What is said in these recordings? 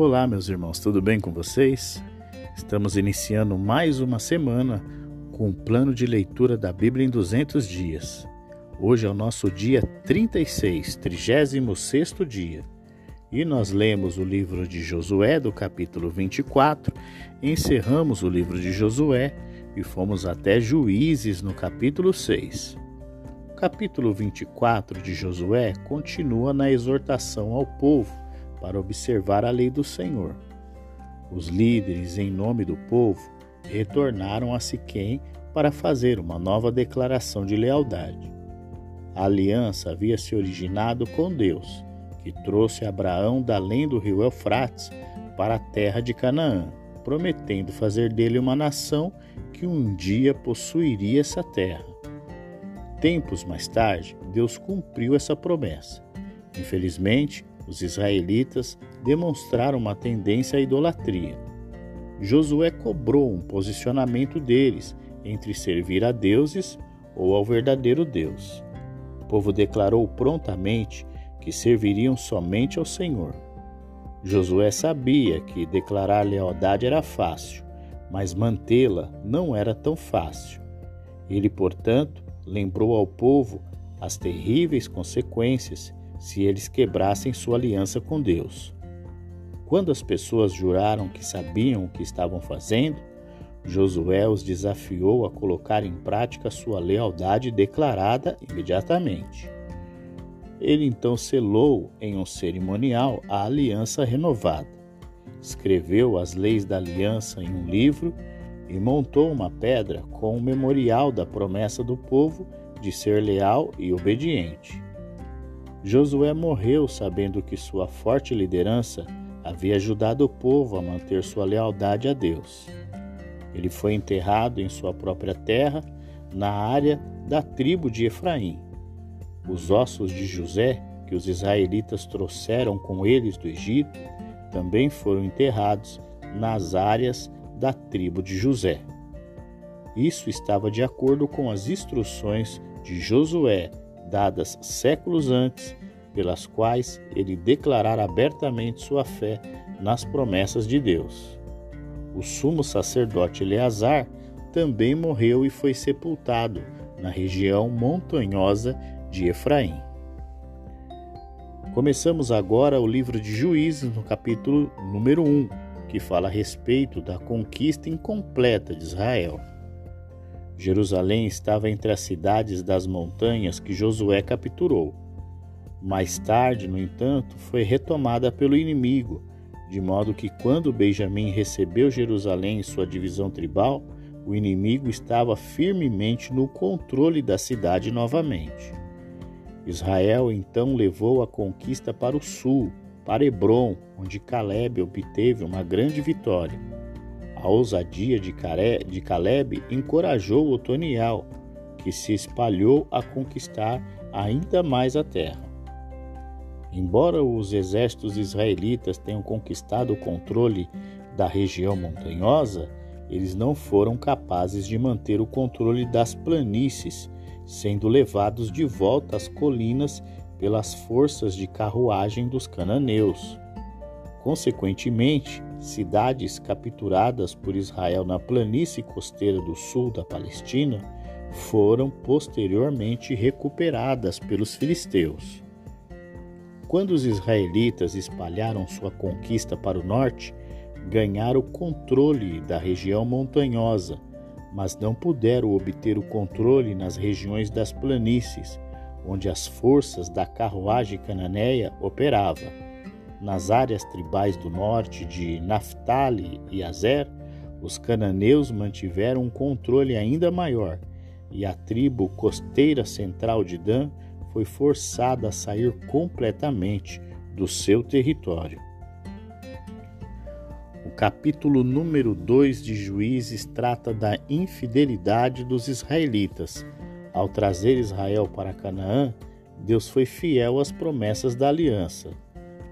Olá, meus irmãos, tudo bem com vocês? Estamos iniciando mais uma semana com o plano de leitura da Bíblia em 200 dias. Hoje é o nosso dia 36, 36 dia. E nós lemos o livro de Josué, do capítulo 24, encerramos o livro de Josué e fomos até Juízes, no capítulo 6. O capítulo 24 de Josué continua na exortação ao povo para observar a lei do Senhor. Os líderes, em nome do povo, retornaram a Siquém para fazer uma nova declaração de lealdade. A aliança havia se originado com Deus, que trouxe Abraão da além do rio Eufrates para a terra de Canaã, prometendo fazer dele uma nação que um dia possuiria essa terra. Tempos mais tarde, Deus cumpriu essa promessa. Infelizmente, os israelitas demonstraram uma tendência à idolatria. Josué cobrou um posicionamento deles entre servir a deuses ou ao verdadeiro Deus. O povo declarou prontamente que serviriam somente ao Senhor. Josué sabia que declarar lealdade era fácil, mas mantê-la não era tão fácil. Ele, portanto, lembrou ao povo as terríveis consequências se eles quebrassem sua aliança com Deus. Quando as pessoas juraram que sabiam o que estavam fazendo, Josué os desafiou a colocar em prática sua lealdade declarada imediatamente. Ele então selou em um cerimonial a aliança renovada, escreveu as leis da aliança em um livro e montou uma pedra com o memorial da promessa do povo de ser leal e obediente. Josué morreu sabendo que sua forte liderança havia ajudado o povo a manter sua lealdade a Deus. Ele foi enterrado em sua própria terra, na área da tribo de Efraim. Os ossos de José, que os israelitas trouxeram com eles do Egito, também foram enterrados nas áreas da tribo de José. Isso estava de acordo com as instruções de Josué, dadas séculos antes, pelas quais ele declarara abertamente sua fé nas promessas de Deus. O sumo sacerdote Eleazar também morreu e foi sepultado na região montanhosa de Efraim. Começamos agora o livro de Juízes, no capítulo número 1, que fala a respeito da conquista incompleta de Israel. Jerusalém estava entre as cidades das montanhas que Josué capturou. Mais tarde, no entanto, foi retomada pelo inimigo, de modo que quando Benjamim recebeu Jerusalém em sua divisão tribal, o inimigo estava firmemente no controle da cidade novamente. Israel então levou a conquista para o sul, para Hebron, onde Caleb obteve uma grande vitória. A ousadia de Caleb encorajou Otoniel, que se espalhou a conquistar ainda mais a terra. Embora os exércitos israelitas tenham conquistado o controle da região montanhosa, eles não foram capazes de manter o controle das planícies, sendo levados de volta às colinas pelas forças de carruagem dos cananeus. Consequentemente, cidades capturadas por Israel na planície costeira do sul da Palestina foram posteriormente recuperadas pelos filisteus. Quando os israelitas espalharam sua conquista para o norte, ganharam o controle da região montanhosa, mas não puderam obter o controle nas regiões das planícies, onde as forças da carruagem cananeia operavam. Nas áreas tribais do norte de Naphtali e Azer, os cananeus mantiveram um controle ainda maior, e a tribo costeira central de Dan foi forçada a sair completamente do seu território. O capítulo número 2 de Juízes trata da infidelidade dos israelitas. Ao trazer Israel para Canaã, Deus foi fiel às promessas da aliança.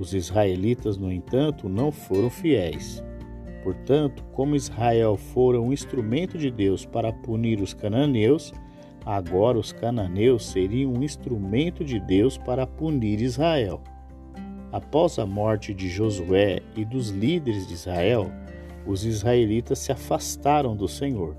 Os israelitas, no entanto, não foram fiéis. Portanto, como Israel fora um instrumento de Deus para punir os cananeus, agora os cananeus seriam um instrumento de Deus para punir Israel. Após a morte de Josué e dos líderes de Israel, os israelitas se afastaram do Senhor.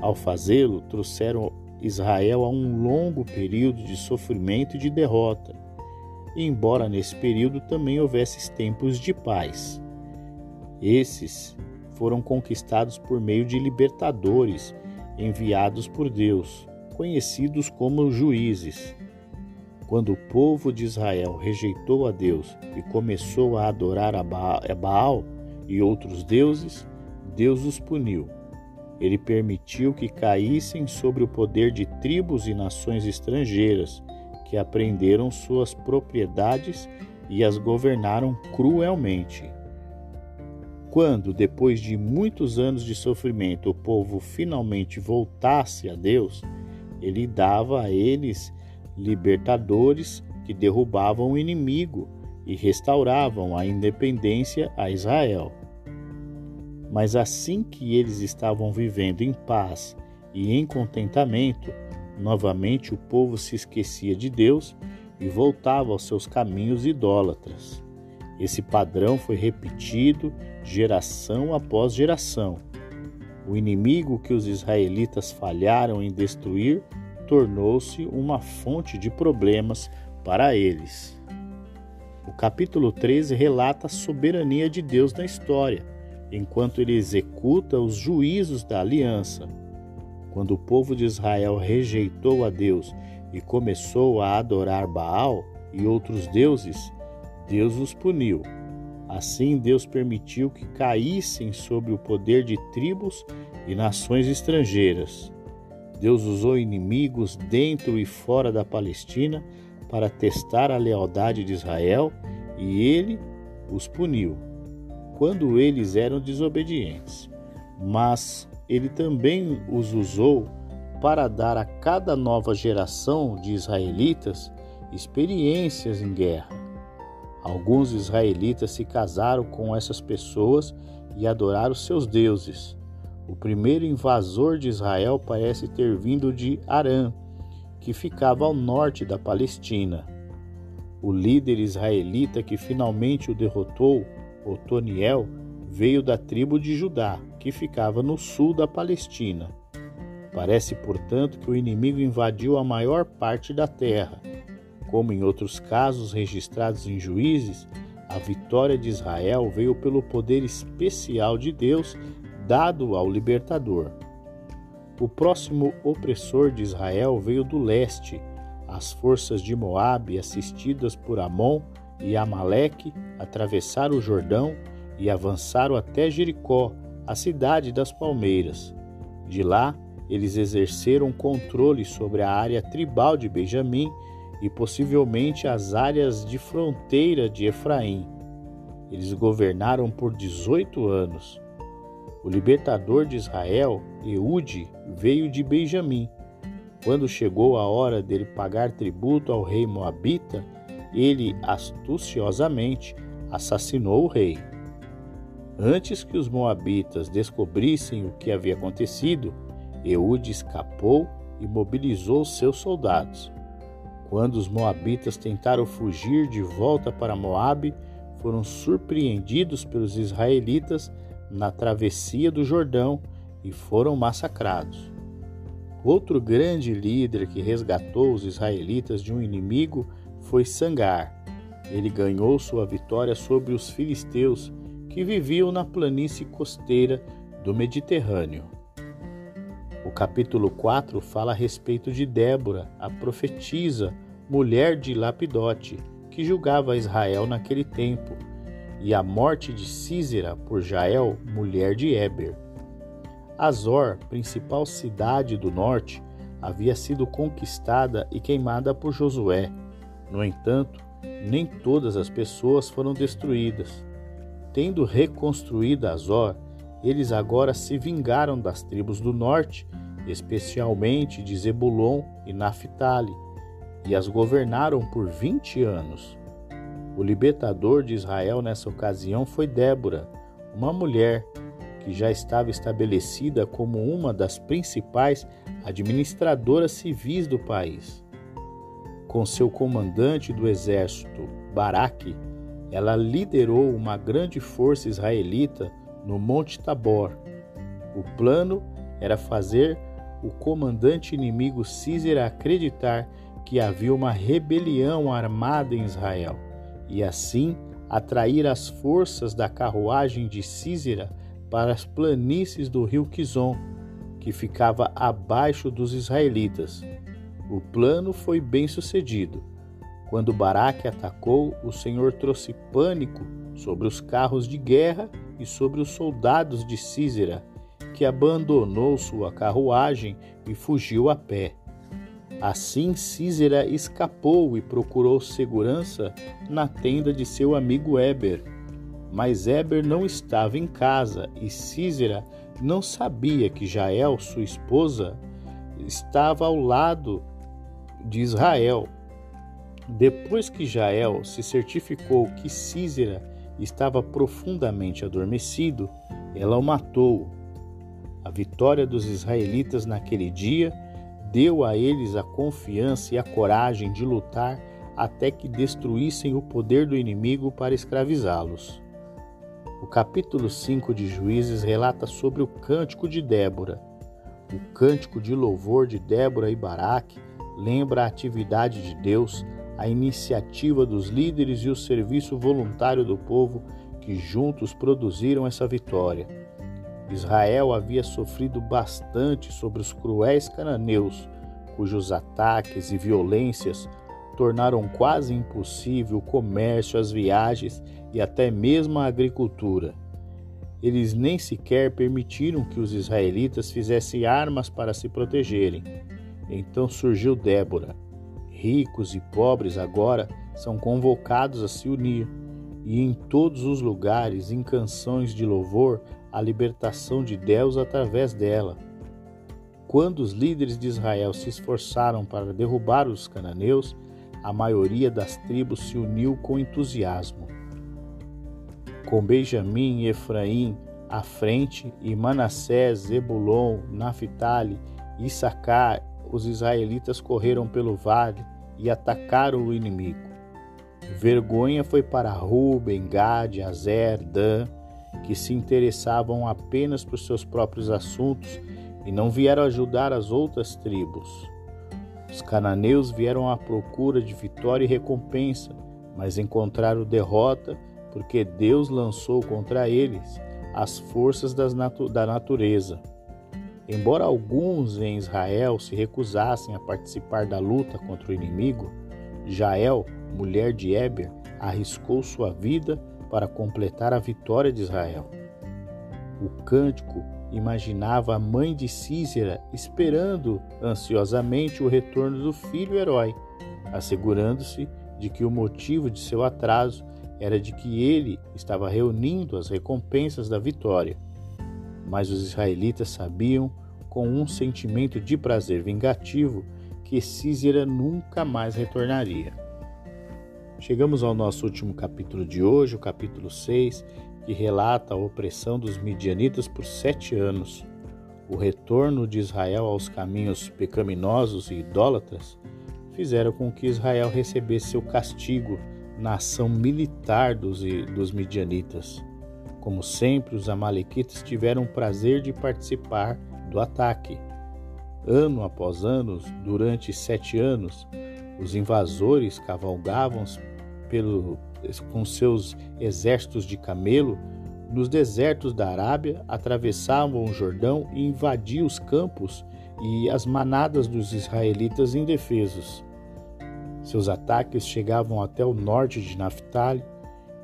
Ao fazê-lo, trouxeram Israel a um longo período de sofrimento e de derrota, embora nesse período também houvesse tempos de paz. Esses foram conquistados por meio de libertadores enviados por Deus, conhecidos como juízes. Quando o povo de Israel rejeitou a Deus e começou a adorar a Baal e outros deuses, Deus os puniu. Ele permitiu que caíssem sobre o poder de tribos e nações estrangeiras que aprenderam suas propriedades e as governaram cruelmente. Quando, depois de muitos anos de sofrimento, o povo finalmente voltasse a Deus, ele dava a eles libertadores que derrubavam o inimigo e restauravam a independência a Israel. Mas assim que eles estavam vivendo em paz e em contentamento, novamente o povo se esquecia de Deus e voltava aos seus caminhos idólatras. Esse padrão foi repetido geração após geração. O inimigo que os israelitas falharam em destruir tornou-se uma fonte de problemas para eles. O capítulo 13 relata a soberania de Deus na história, enquanto ele executa os juízos da aliança. Quando o povo de Israel rejeitou a Deus e começou a adorar Baal e outros deuses, Deus os puniu. Assim, Deus permitiu que caíssem sob o poder de tribos e nações estrangeiras. Deus usou inimigos dentro e fora da Palestina para testar a lealdade de Israel e ele os puniu quando eles eram desobedientes. Mas ele também os usou para dar a cada nova geração de israelitas experiências em guerra. Alguns israelitas se casaram com essas pessoas e adoraram seus deuses. O primeiro invasor de Israel parece ter vindo de Arã, que ficava ao norte da Palestina. O líder israelita que finalmente o derrotou, Otoniel, veio da tribo de Judá, que ficava no sul da Palestina. Parece, portanto, que o inimigo invadiu a maior parte da terra. Como em outros casos registrados em Juízes, a vitória de Israel veio pelo poder especial de Deus dado ao libertador. O próximo opressor de Israel veio do leste. As forças de Moabe, assistidas por Amon e Amaleque, atravessaram o Jordão e avançaram até Jericó, a cidade das palmeiras. De lá, eles exerceram controle sobre a área tribal de Benjamim e possivelmente as áreas de fronteira de Efraim. Eles governaram por 18 anos. O libertador de Israel, Eude, veio de Benjamim. Quando chegou a hora dele pagar tributo ao rei Moabita, ele astuciosamente assassinou o rei. Antes que os moabitas descobrissem o que havia acontecido, Eude escapou e mobilizou seus soldados. Quando os moabitas tentaram fugir de volta para Moabe, foram surpreendidos pelos israelitas na travessia do Jordão e foram massacrados. Outro grande líder que resgatou os israelitas de um inimigo foi Sangar. Ele ganhou sua vitória sobre os filisteus que viviam na planície costeira do Mediterrâneo. O capítulo 4 fala a respeito de Débora, a profetisa, mulher de Lapidote, que julgava Israel naquele tempo e a morte de Císera por Jael, mulher de Eber. Azor, principal cidade do norte, havia sido conquistada e queimada por Josué. No entanto, nem todas as pessoas foram destruídas. Tendo reconstruído Azor, eles agora se vingaram das tribos do norte, especialmente de Zebulon e Naphtali, e as governaram por vinte anos. O libertador de Israel nessa ocasião foi Débora, uma mulher que já estava estabelecida como uma das principais administradoras civis do país. Com seu comandante do exército, Baraque, ela liderou uma grande força israelita no Monte Tabor. O plano era fazer o comandante inimigo Císera acreditar que havia uma rebelião armada em Israel e assim atrair as forças da carruagem de Císera para as planícies do rio Quizon, que ficava abaixo dos israelitas. O plano foi bem sucedido. Quando Baraque atacou, o Senhor trouxe pânico sobre os carros de guerra e sobre os soldados de Císera, que abandonou sua carruagem e fugiu a pé. Assim Císera escapou e procurou segurança na tenda de seu amigo Eber. Mas Eber não estava em casa e Císera não sabia que Jael, sua esposa, estava ao lado de Israel. Depois que Jael se certificou que Císera estava profundamente adormecido, ela o matou. A vitória dos israelitas naquele dia deu a eles a confiança e a coragem de lutar até que destruíssem o poder do inimigo para escravizá-los. O capítulo 5 de Juízes relata sobre o cântico de Débora. O cântico de louvor de Débora e Baraque lembra a atividade de Deus, a iniciativa dos líderes e o serviço voluntário do povo que juntos produziram essa vitória. Israel havia sofrido bastante sobre os cruéis cananeus, cujos ataques e violências tornaram quase impossível o comércio, as viagens e até mesmo a agricultura. Eles nem sequer permitiram que os israelitas fizessem armas para se protegerem. Então surgiu Débora. Ricos e pobres agora são convocados a se unir, e em todos os lugares, em canções de louvor, a libertação de Deus através dela. Quando os líderes de Israel se esforçaram para derrubar os cananeus, a maioria das tribos se uniu com entusiasmo. Com Benjamim e Efraim à frente e Manassés, Zebulon, Naphtali Issacar, os israelitas correram pelo vale e atacaram o inimigo. Vergonha foi para Ruben, Gad, Azer, Dan, que se interessavam apenas por seus próprios assuntos e não vieram ajudar as outras tribos. Os cananeus vieram à procura de vitória e recompensa, mas encontraram derrota porque Deus lançou contra eles as forças natu da natureza. Embora alguns em Israel se recusassem a participar da luta contra o inimigo, Jael, mulher de Eber, arriscou sua vida para completar a vitória de Israel. O cântico imaginava a mãe de Císera esperando ansiosamente o retorno do filho herói, assegurando-se de que o motivo de seu atraso era de que ele estava reunindo as recompensas da vitória. Mas os israelitas sabiam, com um sentimento de prazer vingativo, que Císera nunca mais retornaria. Chegamos ao nosso último capítulo de hoje, o capítulo 6, que relata a opressão dos midianitas por sete anos, o retorno de Israel aos caminhos pecaminosos e idólatras, fizeram com que Israel recebesse seu castigo na ação militar dos, dos midianitas. Como sempre, os amalequitas tiveram o prazer de participar do ataque. Ano após ano, durante sete anos, os invasores cavalgavam pelo, com seus exércitos de camelo nos desertos da Arábia, atravessavam o Jordão e invadiam os campos e as manadas dos israelitas indefesos. Seus ataques chegavam até o norte de Naphtali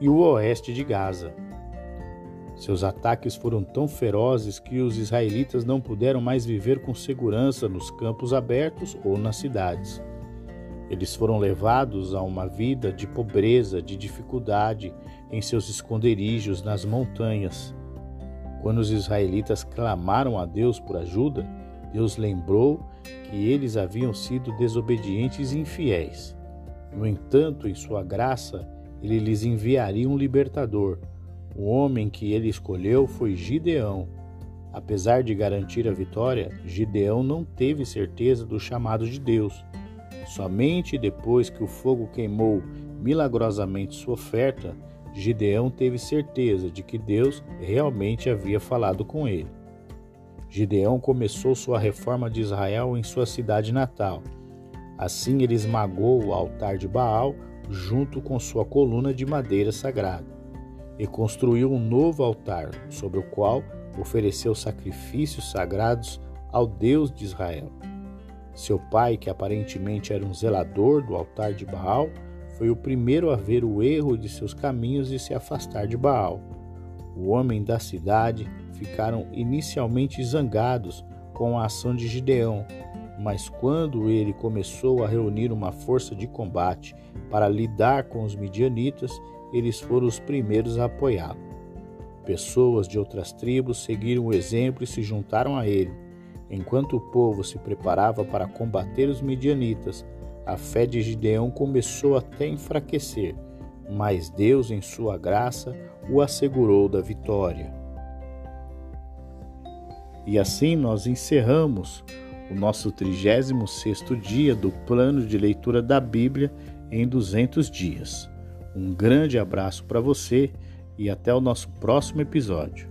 e o oeste de Gaza. Seus ataques foram tão ferozes que os israelitas não puderam mais viver com segurança nos campos abertos ou nas cidades. Eles foram levados a uma vida de pobreza, de dificuldade em seus esconderijos nas montanhas. Quando os israelitas clamaram a Deus por ajuda, Deus lembrou que eles haviam sido desobedientes e infiéis. No entanto, em sua graça, ele lhes enviaria um libertador. O homem que ele escolheu foi Gideão. Apesar de garantir a vitória, Gideão não teve certeza do chamado de Deus Somente depois que o fogo queimou milagrosamente sua oferta, Gideão teve certeza de que Deus realmente havia falado com ele. Gideão começou sua reforma de Israel em sua cidade natal. Assim ele esmagou o altar de Baal junto com sua coluna de madeira sagrada e construiu um novo altar, sobre o qual ofereceu sacrifícios sagrados ao Deus de Israel. Seu pai, que aparentemente era um zelador do altar de Baal, foi o primeiro a ver o erro de seus caminhos e se afastar de Baal. O homem da cidade ficaram inicialmente zangados com a ação de Gideão, mas quando ele começou a reunir uma força de combate para lidar com os midianitas, eles foram os primeiros a apoiá-lo. Pessoas de outras tribos seguiram o exemplo e se juntaram a ele. Enquanto o povo se preparava para combater os midianitas, a fé de Gideão começou até a enfraquecer, mas Deus, em sua graça, o assegurou da vitória. E assim nós encerramos o nosso 36º dia do plano de leitura da Bíblia em 200 dias. Um grande abraço para você e até o nosso próximo episódio.